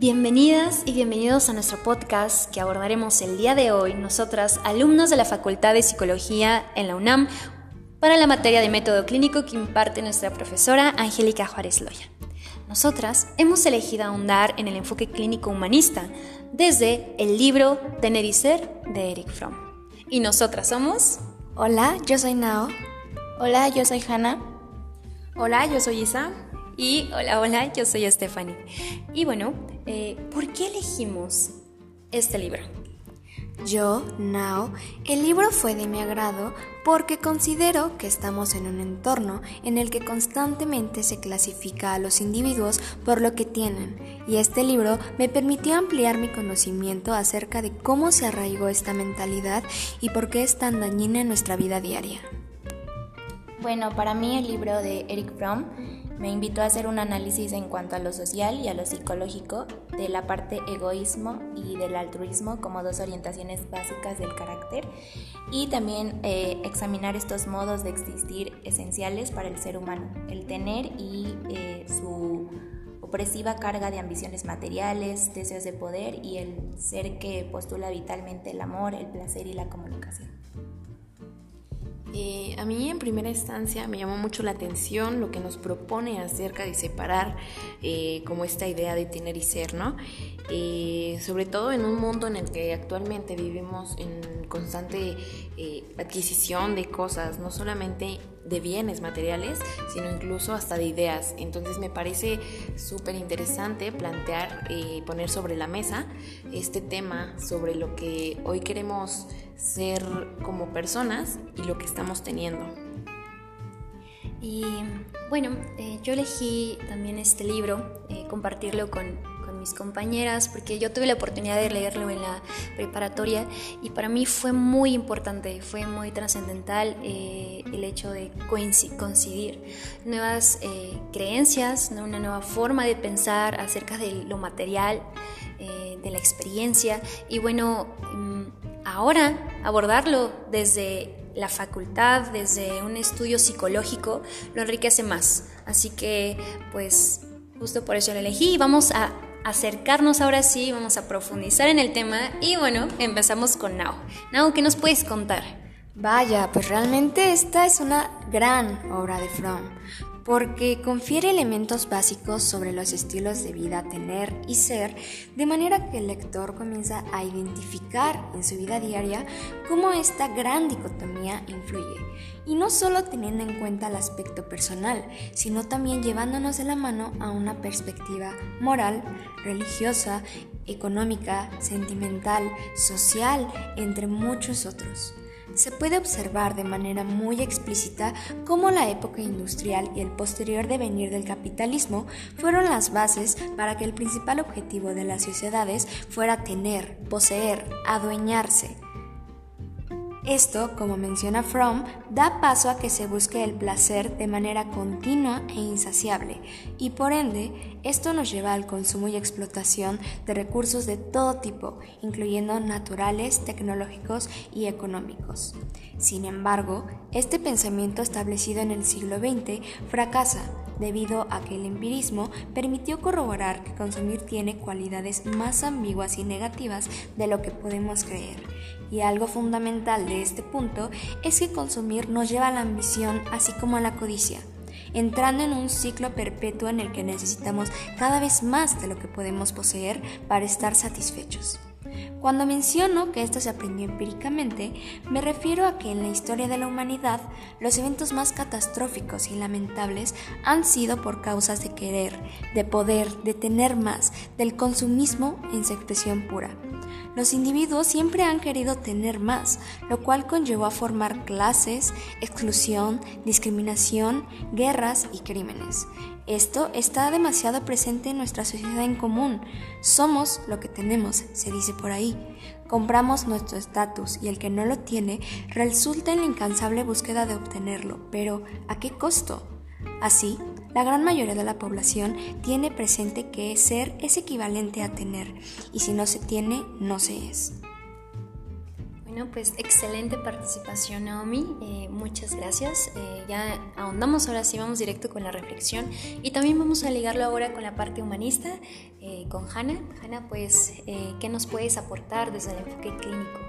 Bienvenidas y bienvenidos a nuestro podcast que abordaremos el día de hoy nosotras, alumnos de la Facultad de Psicología en la UNAM, para la materia de método clínico que imparte nuestra profesora Angélica Juárez Loya. Nosotras hemos elegido ahondar en el enfoque clínico humanista desde el libro Tener y Ser de Eric Fromm. Y nosotras somos... Hola, yo soy Nao. Hola, yo soy Hannah. Hola, yo soy Isa. Y hola, hola, yo soy Stephanie. Y bueno, eh, ¿por qué elegimos este libro? Yo, Now, el libro fue de mi agrado porque considero que estamos en un entorno en el que constantemente se clasifica a los individuos por lo que tienen, y este libro me permitió ampliar mi conocimiento acerca de cómo se arraigó esta mentalidad y por qué es tan dañina en nuestra vida diaria. Bueno, para mí el libro de Eric Fromm me invitó a hacer un análisis en cuanto a lo social y a lo psicológico de la parte egoísmo y del altruismo como dos orientaciones básicas del carácter y también eh, examinar estos modos de existir esenciales para el ser humano, el tener y eh, su opresiva carga de ambiciones materiales, deseos de poder y el ser que postula vitalmente el amor, el placer y la comunicación. Eh, a mí en primera instancia me llamó mucho la atención lo que nos propone acerca de separar eh, como esta idea de tener y ser, ¿no? Eh, sobre todo en un mundo en el que actualmente vivimos en constante adquisición de cosas, no solamente de bienes materiales, sino incluso hasta de ideas. Entonces me parece súper interesante plantear y poner sobre la mesa este tema sobre lo que hoy queremos ser como personas y lo que estamos teniendo. Y bueno, eh, yo elegí también este libro, eh, compartirlo con, mis compañeras, porque yo tuve la oportunidad de leerlo en la preparatoria y para mí fue muy importante, fue muy trascendental eh, el hecho de coincidir nuevas creencias, una nueva forma de pensar acerca de lo material, de la experiencia y bueno, mm, ahora abordarlo desde la facultad, desde un estudio psicológico, lo enriquece más. Así que, pues, justo por eso lo elegí y vamos a acercarnos ahora sí, vamos a profundizar en el tema y bueno, empezamos con Nao. Nao, ¿qué nos puedes contar? Vaya, pues realmente esta es una gran obra de Fromm, porque confiere elementos básicos sobre los estilos de vida tener y ser, de manera que el lector comienza a identificar en su vida diaria cómo esta gran dicotomía influye, y no solo teniendo en cuenta el aspecto personal, sino también llevándonos de la mano a una perspectiva moral, religiosa, económica, sentimental, social, entre muchos otros se puede observar de manera muy explícita cómo la época industrial y el posterior devenir del capitalismo fueron las bases para que el principal objetivo de las sociedades fuera tener, poseer, adueñarse, esto, como menciona Fromm, da paso a que se busque el placer de manera continua e insaciable, y por ende, esto nos lleva al consumo y explotación de recursos de todo tipo, incluyendo naturales, tecnológicos y económicos. Sin embargo, este pensamiento establecido en el siglo XX fracasa debido a que el empirismo permitió corroborar que consumir tiene cualidades más ambiguas y negativas de lo que podemos creer. Y algo fundamental de este punto es que consumir nos lleva a la ambición así como a la codicia entrando en un ciclo perpetuo en el que necesitamos cada vez más de lo que podemos poseer para estar satisfechos. Cuando menciono que esto se aprendió empíricamente, me refiero a que en la historia de la humanidad los eventos más catastróficos y lamentables han sido por causas de querer, de poder, de tener más, del consumismo en su expresión pura. Los individuos siempre han querido tener más, lo cual conllevó a formar clases, exclusión, discriminación, guerras y crímenes. Esto está demasiado presente en nuestra sociedad en común. Somos lo que tenemos, se dice por ahí. Compramos nuestro estatus y el que no lo tiene resulta en la incansable búsqueda de obtenerlo, pero ¿a qué costo? Así, la gran mayoría de la población tiene presente que ser es equivalente a tener, y si no se tiene, no se es. Bueno, pues excelente participación Naomi, eh, muchas gracias. Eh, ya ahondamos ahora sí, vamos directo con la reflexión y también vamos a ligarlo ahora con la parte humanista, eh, con Hanna. Hanna, pues, ¿qué nos puedes aportar desde el enfoque clínico?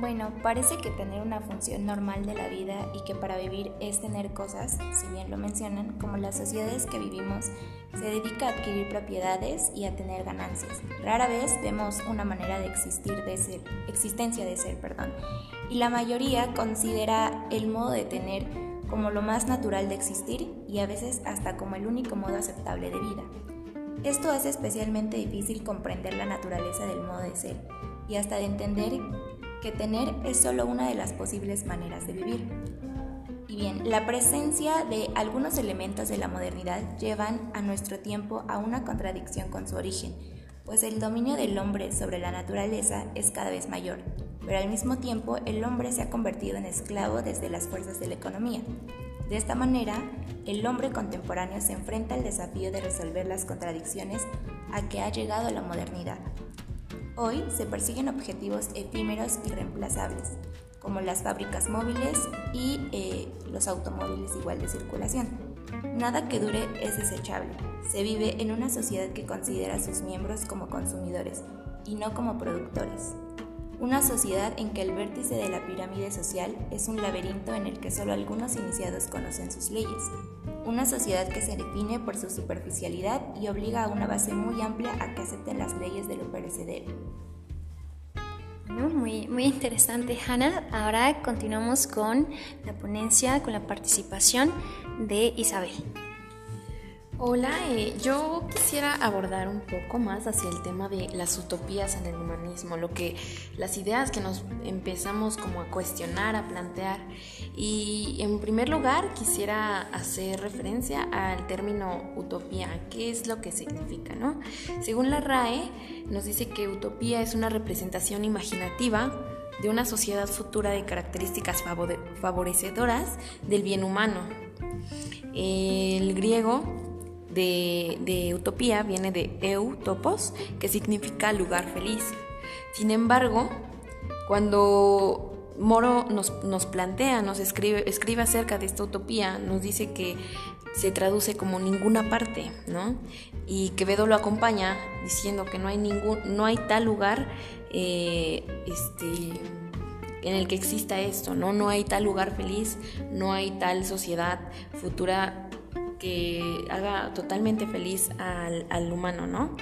Bueno, parece que tener una función normal de la vida y que para vivir es tener cosas, si bien lo mencionan, como las sociedades que vivimos se dedica a adquirir propiedades y a tener ganancias. Rara vez vemos una manera de existir de ser, existencia de ser, perdón, y la mayoría considera el modo de tener como lo más natural de existir y a veces hasta como el único modo aceptable de vida. Esto hace especialmente difícil comprender la naturaleza del modo de ser y hasta de entender que tener es solo una de las posibles maneras de vivir. Y bien, la presencia de algunos elementos de la modernidad llevan a nuestro tiempo a una contradicción con su origen, pues el dominio del hombre sobre la naturaleza es cada vez mayor, pero al mismo tiempo el hombre se ha convertido en esclavo desde las fuerzas de la economía. De esta manera, el hombre contemporáneo se enfrenta al desafío de resolver las contradicciones a que ha llegado la modernidad. Hoy se persiguen objetivos efímeros y reemplazables, como las fábricas móviles y eh, los automóviles igual de circulación. Nada que dure es desechable. Se vive en una sociedad que considera a sus miembros como consumidores y no como productores. Una sociedad en que el vértice de la pirámide social es un laberinto en el que solo algunos iniciados conocen sus leyes. Una sociedad que se define por su superficialidad y obliga a una base muy amplia a que acepten las leyes de lo perecedero muy, muy interesante, Hannah. Ahora continuamos con la ponencia, con la participación de Isabel. Hola, eh, yo quisiera abordar un poco más hacia el tema de las utopías en el humanismo, lo que las ideas que nos empezamos como a cuestionar, a plantear. Y en primer lugar quisiera hacer referencia al término utopía, qué es lo que significa, ¿no? Según la RAE nos dice que utopía es una representación imaginativa de una sociedad futura de características favorecedoras del bien humano. El griego de, utopía viene de eu, topos, que significa lugar feliz. Sin embargo, cuando Moro nos, plantea, nos escribe, escribe acerca de esta utopía, nos dice que se traduce como ninguna parte, ¿no? Y Quevedo lo acompaña diciendo que no hay ningún, no hay tal lugar eh, este, en el que exista esto, ¿no? No hay tal lugar feliz, no hay tal sociedad futura que haga totalmente feliz al, humano, ¿no?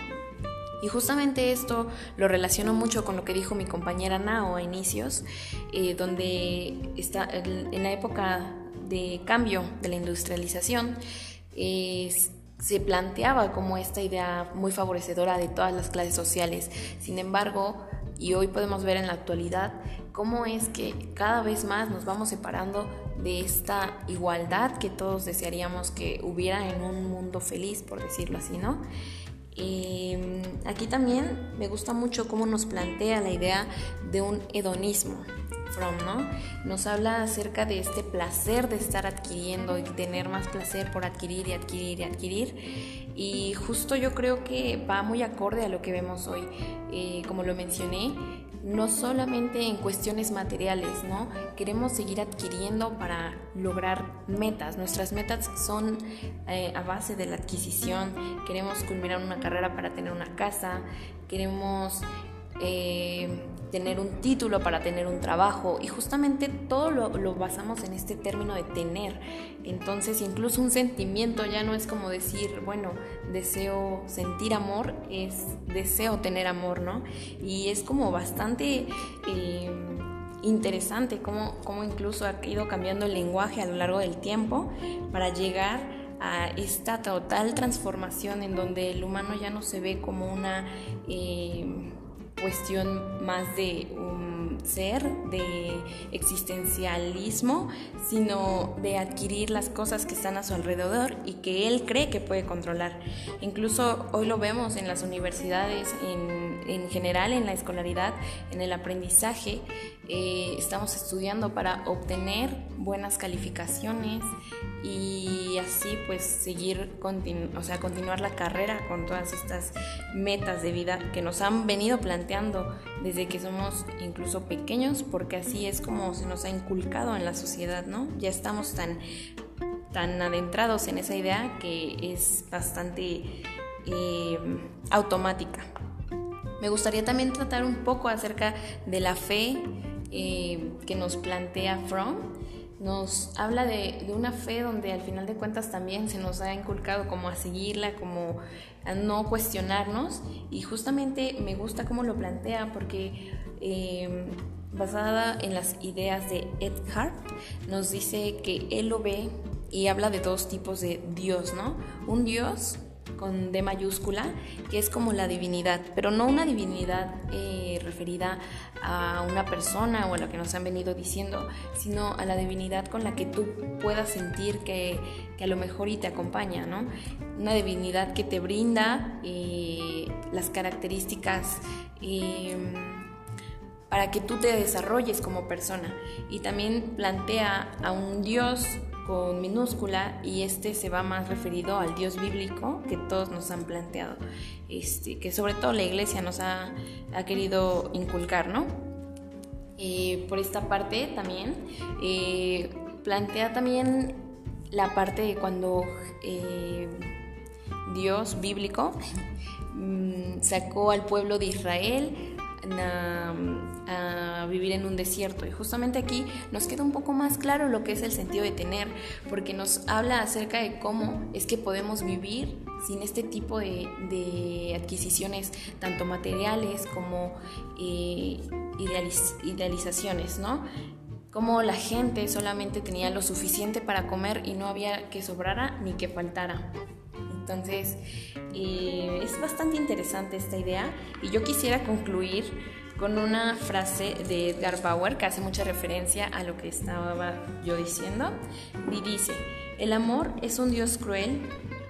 Y justamente esto lo relaciono mucho con lo que dijo mi compañera Nao a inicios, eh, donde está en la época de cambio de la industrialización, se planteaba como esta idea muy favorecedora de todas las clases sociales. Sin embargo, y hoy podemos ver en la actualidad cómo es que cada vez más nos vamos separando de esta igualdad que todos desearíamos que hubiera en un mundo feliz, por decirlo así, ¿no? Y mm, aquí también me gusta mucho cómo nos plantea la idea de un hedonismo. From, ¿no? Nos habla acerca de este placer de estar adquiriendo y tener más placer por adquirir y adquirir y adquirir. Y justo yo creo que va muy acorde a lo que vemos hoy. Eh, como lo mencioné, no solamente en cuestiones materiales, ¿no? Queremos seguir adquiriendo para lograr metas. Nuestras metas son eh, a base de la adquisición. Queremos culminar una carrera para tener una casa. Queremos eh, tener un título para tener un trabajo y justamente todo lo, basamos en este término de tener. Entonces incluso un sentimiento ya no es como decir, bueno, deseo sentir amor, es deseo tener amor, ¿no? Y es como bastante... Eh, interesante cómo, cómo incluso ha ido cambiando el lenguaje a lo largo del tiempo para llegar a esta total transformación en donde el humano ya no se ve como una eh, cuestión más de un ser, de existencialismo, sino de adquirir las cosas que están a su alrededor y que él cree que puede controlar. Incluso hoy lo vemos en las universidades, en en general en la escolaridad, en el aprendizaje, eh, estamos estudiando para obtener buenas calificaciones y así pues seguir, o sea, continuar la carrera con todas estas metas de vida que nos han venido planteando desde que somos incluso pequeños, porque así es como se nos ha inculcado en la sociedad, ¿no? Ya estamos tan, tan adentrados en esa idea que es bastante eh, automática. Me gustaría también tratar un poco acerca de la fe eh, que nos plantea Fromm. Nos habla de, una fe donde al final de cuentas también se nos ha inculcado como a seguirla, como a no cuestionarnos. Y justamente me gusta cómo lo plantea porque eh, basada en las ideas de Ed Hart, nos dice que él lo ve y habla de dos tipos de Dios, ¿no? Un Dios con D mayúscula, que es como la divinidad, pero no una divinidad eh, referida a una persona o a lo que nos han venido diciendo, sino a la divinidad con la que tú puedas sentir que, a lo mejor y te acompaña, ¿no? Una divinidad que te brinda eh, las características em, para que tú te desarrolles como persona y también plantea a un Dios con minúscula y este se va más referido al Dios bíblico que todos nos han planteado, este, que sobre todo la iglesia nos ha, querido inculcar, ¿no? Eh, por esta parte también eh, plantea también la parte de cuando eh, Dios bíblico mm, sacó al pueblo de Israel a, vivir en un desierto. Y justamente aquí nos queda un poco más claro lo que es el sentido de tener, porque nos habla acerca de cómo es que podemos vivir sin este tipo de, adquisiciones, tanto materiales como eh, idealizaciones, ¿no? Como la gente solamente tenía lo suficiente para comer y no había que sobrara ni que faltara. Entonces, eh, es bastante interesante esta idea y yo quisiera concluir con una frase de Edgar Bauer que hace mucha referencia a lo que estaba yo diciendo y dice, el amor es un Dios cruel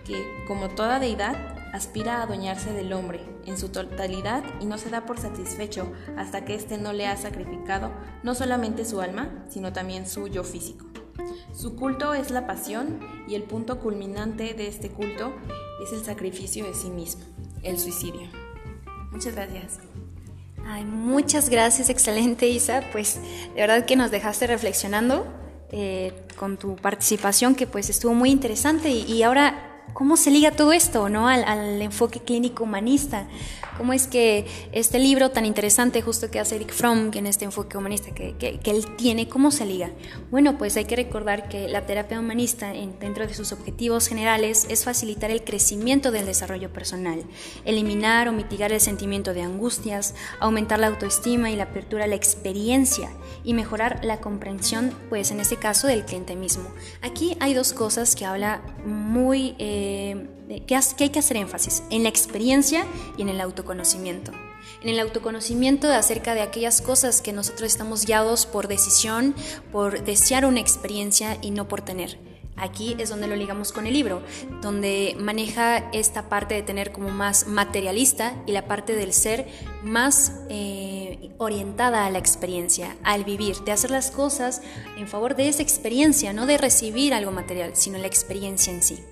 que, como toda deidad, aspira a adueñarse del hombre en su totalidad y no se da por satisfecho hasta que éste no le ha sacrificado no solamente su alma, sino también su yo físico. Su culto es la pasión y el punto culminante de este culto es el sacrificio de sí mismo, el suicidio. Muchas gracias. Ay, muchas gracias, excelente Isa. Pues de verdad que nos dejaste reflexionando eh, con tu participación, que pues estuvo muy interesante y, y ahora ¿Cómo se liga todo esto ¿no? al, enfoque clínico humanista? ¿Cómo es que este libro tan interesante justo que hace Eric Fromm, que en este enfoque humanista que, que, él tiene, cómo se liga? Bueno, pues hay que recordar que la terapia humanista, dentro de sus objetivos generales, es facilitar el crecimiento del desarrollo personal, eliminar o mitigar el sentimiento de angustias, aumentar la autoestima y la apertura a la experiencia y mejorar la comprensión, pues en este caso, del cliente mismo. Aquí hay dos cosas que habla muy... Eh, eh, que, hay que hacer énfasis en la experiencia y en el autoconocimiento. En el autoconocimiento acerca de aquellas cosas que nosotros estamos guiados por decisión, por desear una experiencia y no por tener. Aquí es donde lo ligamos con el libro, donde maneja esta parte de tener como más materialista y la parte del ser más eh, orientada a la experiencia, al vivir, de hacer las cosas en favor de esa experiencia, no de recibir algo material, sino la experiencia en sí.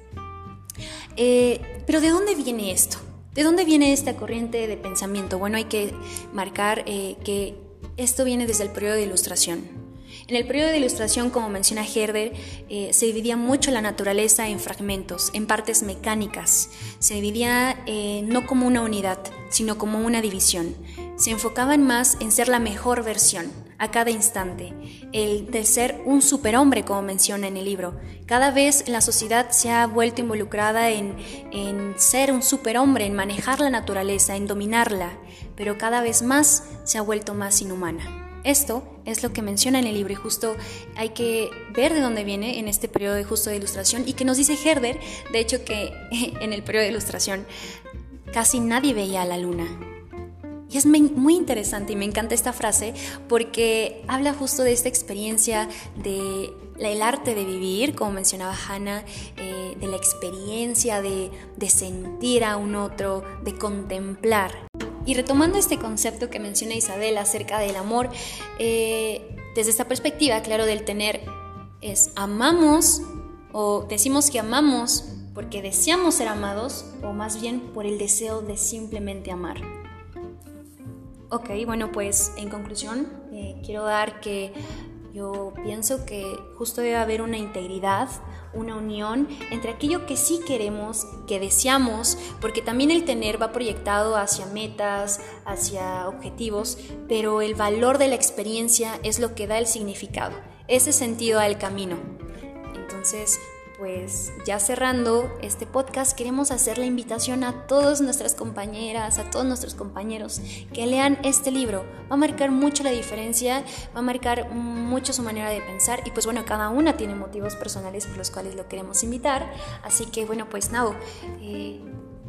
Eh, pero ¿de dónde viene esto? ¿De dónde viene esta corriente de pensamiento? Bueno, hay que marcar eh, que esto viene desde el periodo de ilustración. En el periodo de ilustración, como menciona Herder, eh, se dividía mucho la naturaleza en fragmentos, en partes mecánicas. Se dividía no como una unidad, sino como una división. Se enfocaban más en ser la mejor versión, a cada instante, el de ser un superhombre, como menciona en el libro. Cada vez la sociedad se ha vuelto involucrada en, en ser un superhombre, en manejar la naturaleza, en dominarla, pero cada vez más se ha vuelto más inhumana. Esto es lo que menciona en el libro y justo hay que ver de dónde viene en este periodo de justo de ilustración y que nos dice Herder, de hecho que en el periodo de ilustración casi nadie veía a la luna, y es muy interesante y me encanta esta frase porque habla justo de esta experiencia de el arte de vivir, como mencionaba Hannah, eh, de la experiencia de, sentir a un otro, de contemplar. Y retomando este concepto que menciona Isabel acerca del amor, eh, desde esta perspectiva, claro, del tener, es amamos o decimos que amamos porque deseamos ser amados o más bien por el deseo de simplemente amar. Ok, bueno, pues en conclusión, eh, quiero dar que yo pienso que justo debe haber una integridad, una unión entre aquello que sí queremos, que deseamos, porque también el tener va proyectado hacia metas, hacia objetivos, pero el valor de la experiencia es lo que da el significado, ese sentido al camino. Entonces, pues ya cerrando este podcast, queremos hacer la invitación a todas nuestras compañeras, a todos nuestros compañeros que lean este libro. Va a marcar mucho la diferencia, va a marcar mucho su manera de pensar y pues bueno, cada una tiene motivos personales por los cuales lo queremos invitar. Así que bueno, pues Nao, eh,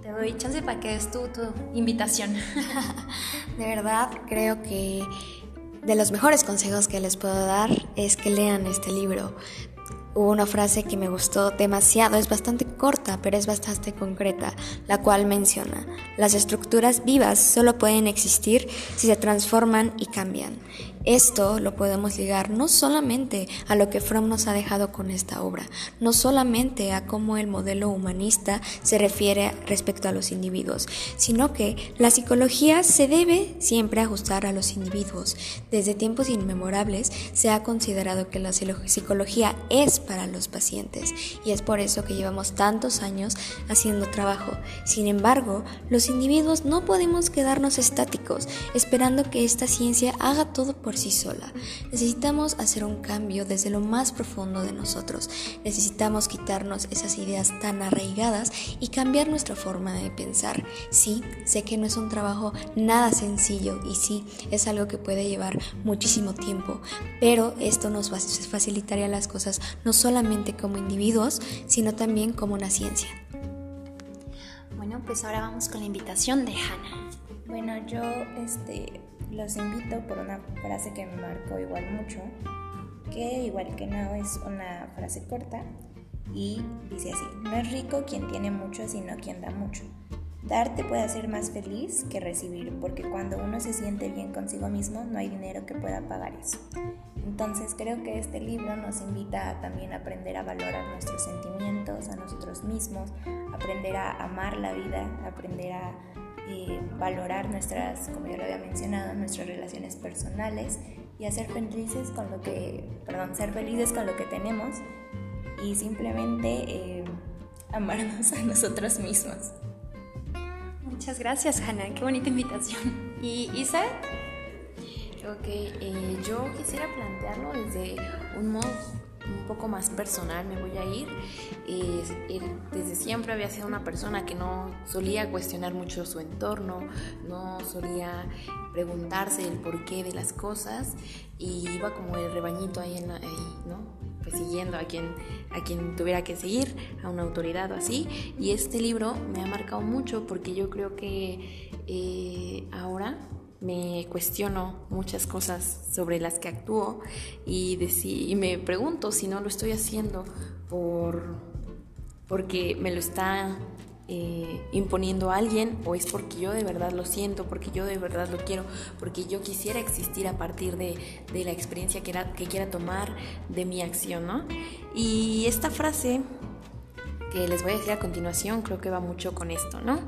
te doy chance para que des tú tu invitación. de verdad, creo que de los mejores consejos que les puedo dar es que lean este libro hubo una frase que me gustó demasiado, es bastante corta, pero es bastante concreta, la cual menciona, las estructuras vivas solo pueden existir si se transforman y cambian. Esto lo podemos ligar no solamente a lo que Fromm nos ha dejado con esta obra, no solamente a cómo el modelo humanista se refiere respecto a los individuos, sino que la psicología se debe siempre ajustar a los individuos. Desde tiempos inmemorables se ha considerado que la psicología es para los pacientes y es por eso que llevamos tantos años haciendo trabajo. Sin embargo, los individuos no podemos quedarnos estáticos esperando que esta ciencia haga todo por sí sola. Necesitamos hacer un cambio desde lo más profundo de nosotros. Necesitamos quitarnos esas ideas tan arraigadas y cambiar nuestra forma de pensar. Sí, sé que no es un trabajo nada sencillo y sí, es algo que puede llevar muchísimo tiempo, pero esto nos facilitaría las cosas no solamente como individuos, sino también como una ciencia. Bueno, pues ahora vamos con la invitación de Hannah. Bueno, yo este los invito por una frase que me marcó igual mucho, que igual que no es una frase corta y dice así, no es rico quien tiene mucho, sino quien da mucho. Dar te puede hacer más feliz que recibir, porque cuando uno se siente bien consigo mismo, no hay dinero que pueda pagar eso. Entonces creo que este libro nos invita a también aprender a valorar nuestros sentimientos, a nosotros mismos, aprender a amar la vida, aprender a valorar nuestras, como ya lo había mencionado, nuestras relaciones personales y hacer felices con lo que, perdón, ser felices con lo que tenemos y simplemente eh, amarnos a nosotros mismos. Muchas gracias, Hannah. Qué bonita invitación. ¿Y Isa? Ok, eh, yo quisiera plantearlo desde un modo poco más personal me voy a ir. desde siempre había sido una persona que no solía cuestionar mucho su entorno, no solía preguntarse el porqué de las cosas y iba como el rebañito ahí, en ¿no? Pues siguiendo a quien, a quien tuviera que seguir, a una autoridad o así. Y este libro me ha marcado mucho porque yo creo que eh, ahora me cuestiono muchas cosas sobre las que actúo y, me pregunto si no lo estoy haciendo por, porque me lo está eh, imponiendo alguien o es porque yo de verdad lo siento, porque yo de verdad lo quiero, porque yo quisiera existir a partir de, la experiencia que, que quiera tomar de mi acción, ¿no? Y esta frase que les voy a decir a continuación creo que va mucho con esto, ¿no?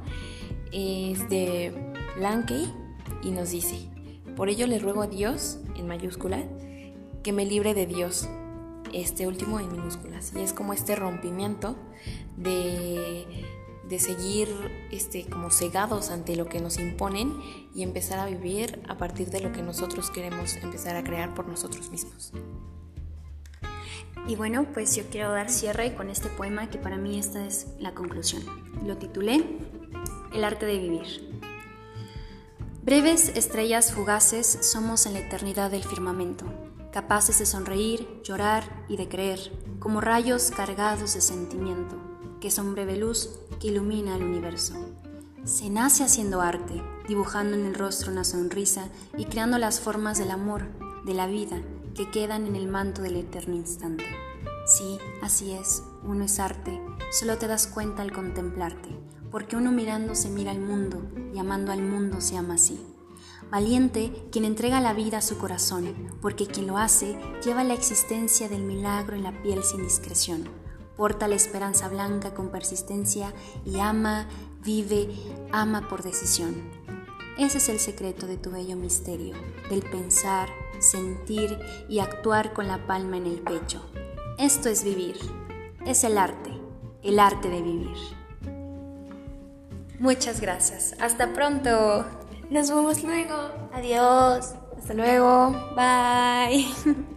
Es de Lankey y nos dice, por ello le ruego a Dios, en mayúscula, que me libre de Dios, este último en minúsculas. Y es como este rompimiento de, de seguir este, como cegados ante lo que nos imponen y empezar a vivir a partir de lo que nosotros queremos empezar a crear por nosotros mismos. Y bueno, pues yo quiero dar cierre con este poema que para mí esta es la conclusión. Lo titulé El arte de vivir. Breves estrellas fugaces somos en la eternidad del firmamento, capaces de sonreír, llorar y de creer, como rayos cargados de sentimiento, que son breve luz que ilumina el universo. Se nace haciendo arte, dibujando en el rostro una sonrisa y creando las formas del amor, de la vida, que quedan en el manto del eterno instante. Sí, así es, uno es arte, solo te das cuenta al contemplarte porque uno mirando se mira al mundo y amando al mundo se ama así. Valiente quien entrega la vida a su corazón, porque quien lo hace lleva la existencia del milagro en la piel sin discreción. Porta la esperanza blanca con persistencia y ama, vive, ama por decisión. Ese es el secreto de tu bello misterio, del pensar, sentir y actuar con la palma en el pecho. Esto es vivir, es el arte, el arte de vivir. Muchas gracias. Hasta pronto. Nos vemos luego. Adiós. Hasta luego. Bye.